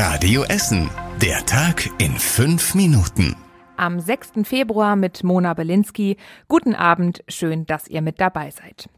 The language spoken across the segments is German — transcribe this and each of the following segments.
Radio Essen. Der Tag in fünf Minuten. Am 6. Februar mit Mona Belinsky. Guten Abend, schön, dass ihr mit dabei seid.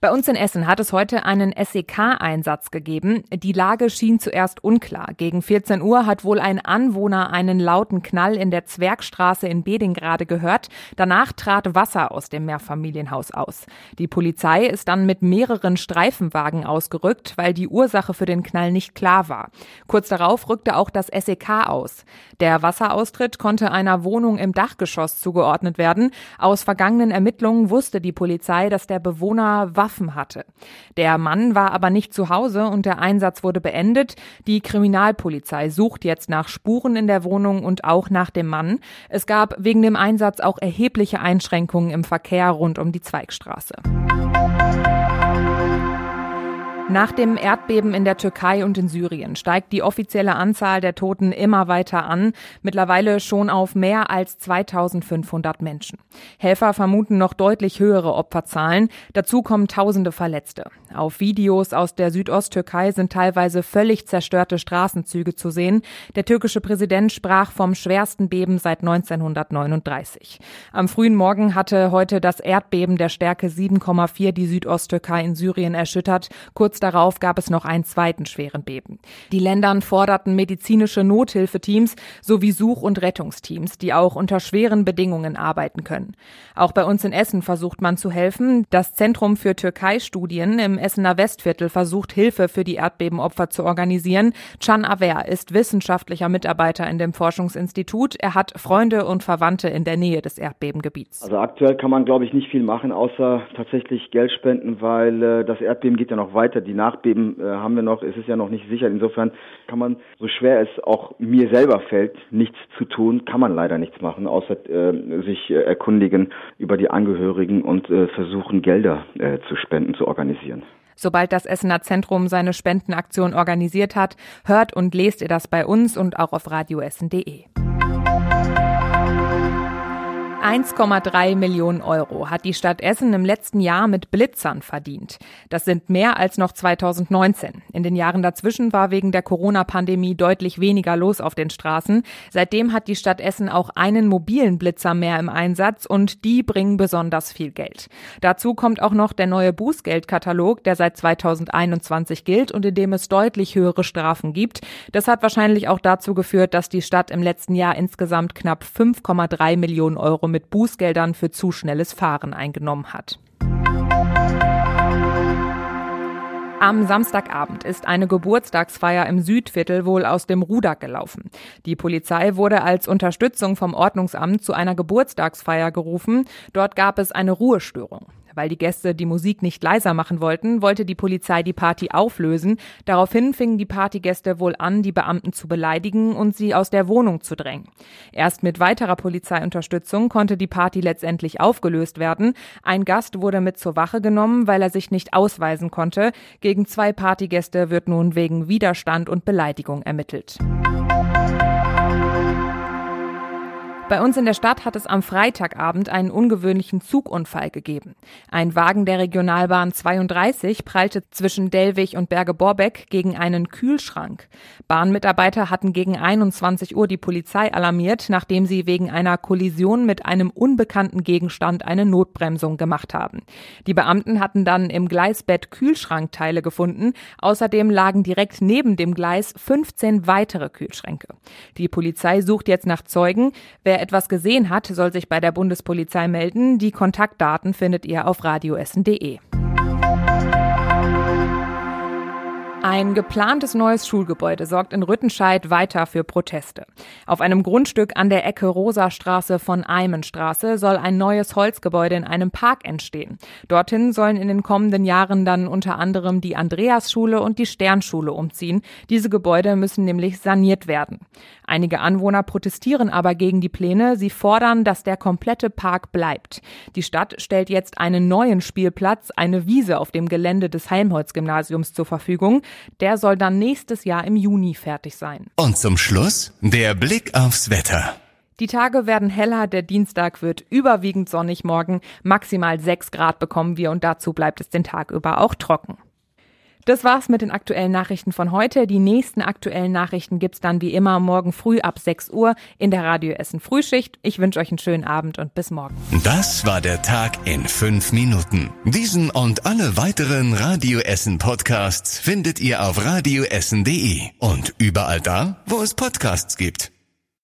Bei uns in Essen hat es heute einen SEK-Einsatz gegeben. Die Lage schien zuerst unklar. Gegen 14 Uhr hat wohl ein Anwohner einen lauten Knall in der Zwergstraße in Bedingrade gehört. Danach trat Wasser aus dem Mehrfamilienhaus aus. Die Polizei ist dann mit mehreren Streifenwagen ausgerückt, weil die Ursache für den Knall nicht klar war. Kurz darauf rückte auch das SEK aus. Der Wasseraustritt konnte einer Wohnung im Dachgeschoss zugeordnet werden. Aus vergangenen Ermittlungen wusste die Polizei, dass der Bewohner Waffen hatte. Der Mann war aber nicht zu Hause und der Einsatz wurde beendet. Die Kriminalpolizei sucht jetzt nach Spuren in der Wohnung und auch nach dem Mann. Es gab wegen dem Einsatz auch erhebliche Einschränkungen im Verkehr rund um die Zweigstraße. Nach dem Erdbeben in der Türkei und in Syrien steigt die offizielle Anzahl der Toten immer weiter an, mittlerweile schon auf mehr als 2500 Menschen. Helfer vermuten noch deutlich höhere Opferzahlen, dazu kommen tausende Verletzte. Auf Videos aus der Südosttürkei sind teilweise völlig zerstörte Straßenzüge zu sehen. Der türkische Präsident sprach vom schwersten Beben seit 1939. Am frühen Morgen hatte heute das Erdbeben der Stärke 7,4 die Südosttürkei in Syrien erschüttert. Kurz Darauf gab es noch einen zweiten schweren Beben. Die Ländern forderten medizinische Nothilfeteams sowie Such- und Rettungsteams, die auch unter schweren Bedingungen arbeiten können. Auch bei uns in Essen versucht man zu helfen. Das Zentrum für Türkei-Studien im Essener Westviertel versucht Hilfe für die Erdbebenopfer zu organisieren. Can Aver ist wissenschaftlicher Mitarbeiter in dem Forschungsinstitut. Er hat Freunde und Verwandte in der Nähe des Erdbebengebiets. Also aktuell kann man, glaube ich, nicht viel machen, außer tatsächlich Geld spenden, weil äh, das Erdbeben geht ja noch weiter die Nachbeben äh, haben wir noch, es ist ja noch nicht sicher. Insofern kann man, so schwer es auch mir selber fällt, nichts zu tun, kann man leider nichts machen, außer äh, sich äh, erkundigen über die Angehörigen und versuchen, Gelder zu spenden, zu organisieren. Sobald das Essener Zentrum seine Spendenaktion organisiert hat, hört und lest ihr das bei uns und auch auf radioessen.de. 1,3 Millionen Euro hat die Stadt Essen im letzten Jahr mit Blitzern verdient. Das sind mehr als noch 2019. In den Jahren dazwischen war wegen der Corona-Pandemie deutlich weniger los auf den Straßen. Seitdem hat die Stadt Essen auch einen mobilen Blitzer mehr im Einsatz und die bringen besonders viel Geld. Dazu kommt auch noch der neue Bußgeldkatalog, der seit 2021 gilt und in dem es deutlich höhere Strafen gibt. Das hat wahrscheinlich auch dazu geführt, dass die Stadt im letzten Jahr insgesamt knapp 5,3 Millionen Euro mit Bußgeldern für zu schnelles Fahren eingenommen hat. Am Samstagabend ist eine Geburtstagsfeier im Südviertel wohl aus dem Ruder gelaufen. Die Polizei wurde als Unterstützung vom Ordnungsamt zu einer Geburtstagsfeier gerufen. Dort gab es eine Ruhestörung. Weil die Gäste die Musik nicht leiser machen wollten, wollte die Polizei die Party auflösen. Daraufhin fingen die Partygäste wohl an, die Beamten zu beleidigen und sie aus der Wohnung zu drängen. Erst mit weiterer Polizeiunterstützung konnte die Party letztendlich aufgelöst werden. Ein Gast wurde mit zur Wache genommen, weil er sich nicht ausweisen konnte. Gegen zwei Partygäste wird nun wegen Widerstand und Beleidigung ermittelt. Bei uns in der Stadt hat es am Freitagabend einen ungewöhnlichen Zugunfall gegeben. Ein Wagen der Regionalbahn 32 prallte zwischen Delwig und Berge-Borbeck gegen einen Kühlschrank. Bahnmitarbeiter hatten gegen 21 Uhr die Polizei alarmiert, nachdem sie wegen einer Kollision mit einem unbekannten Gegenstand eine Notbremsung gemacht haben. Die Beamten hatten dann im Gleisbett Kühlschrankteile gefunden. Außerdem lagen direkt neben dem Gleis 15 weitere Kühlschränke. Die Polizei sucht jetzt nach Zeugen. Wer Wer etwas gesehen hat, soll sich bei der Bundespolizei melden. Die Kontaktdaten findet ihr auf radioessen.de. Ein geplantes neues Schulgebäude sorgt in Rüttenscheid weiter für Proteste. Auf einem Grundstück an der Ecke Rosastraße von Eimenstraße soll ein neues Holzgebäude in einem Park entstehen. Dorthin sollen in den kommenden Jahren dann unter anderem die Andreasschule und die Sternschule umziehen. Diese Gebäude müssen nämlich saniert werden. Einige Anwohner protestieren aber gegen die Pläne. Sie fordern, dass der komplette Park bleibt. Die Stadt stellt jetzt einen neuen Spielplatz, eine Wiese auf dem Gelände des Helmholtz-Gymnasiums zur Verfügung. Der soll dann nächstes Jahr im Juni fertig sein. Und zum Schluss der Blick aufs Wetter. Die Tage werden heller, der Dienstag wird überwiegend sonnig morgen, maximal 6 Grad bekommen wir und dazu bleibt es den Tag über auch trocken. Das war's mit den aktuellen Nachrichten von heute. Die nächsten aktuellen Nachrichten gibt's dann wie immer morgen früh ab 6 Uhr in der Radio Essen Frühschicht. Ich wünsche euch einen schönen Abend und bis morgen. Das war der Tag in fünf Minuten. Diesen und alle weiteren Radio Essen Podcasts findet ihr auf radioessen.de und überall da, wo es Podcasts gibt.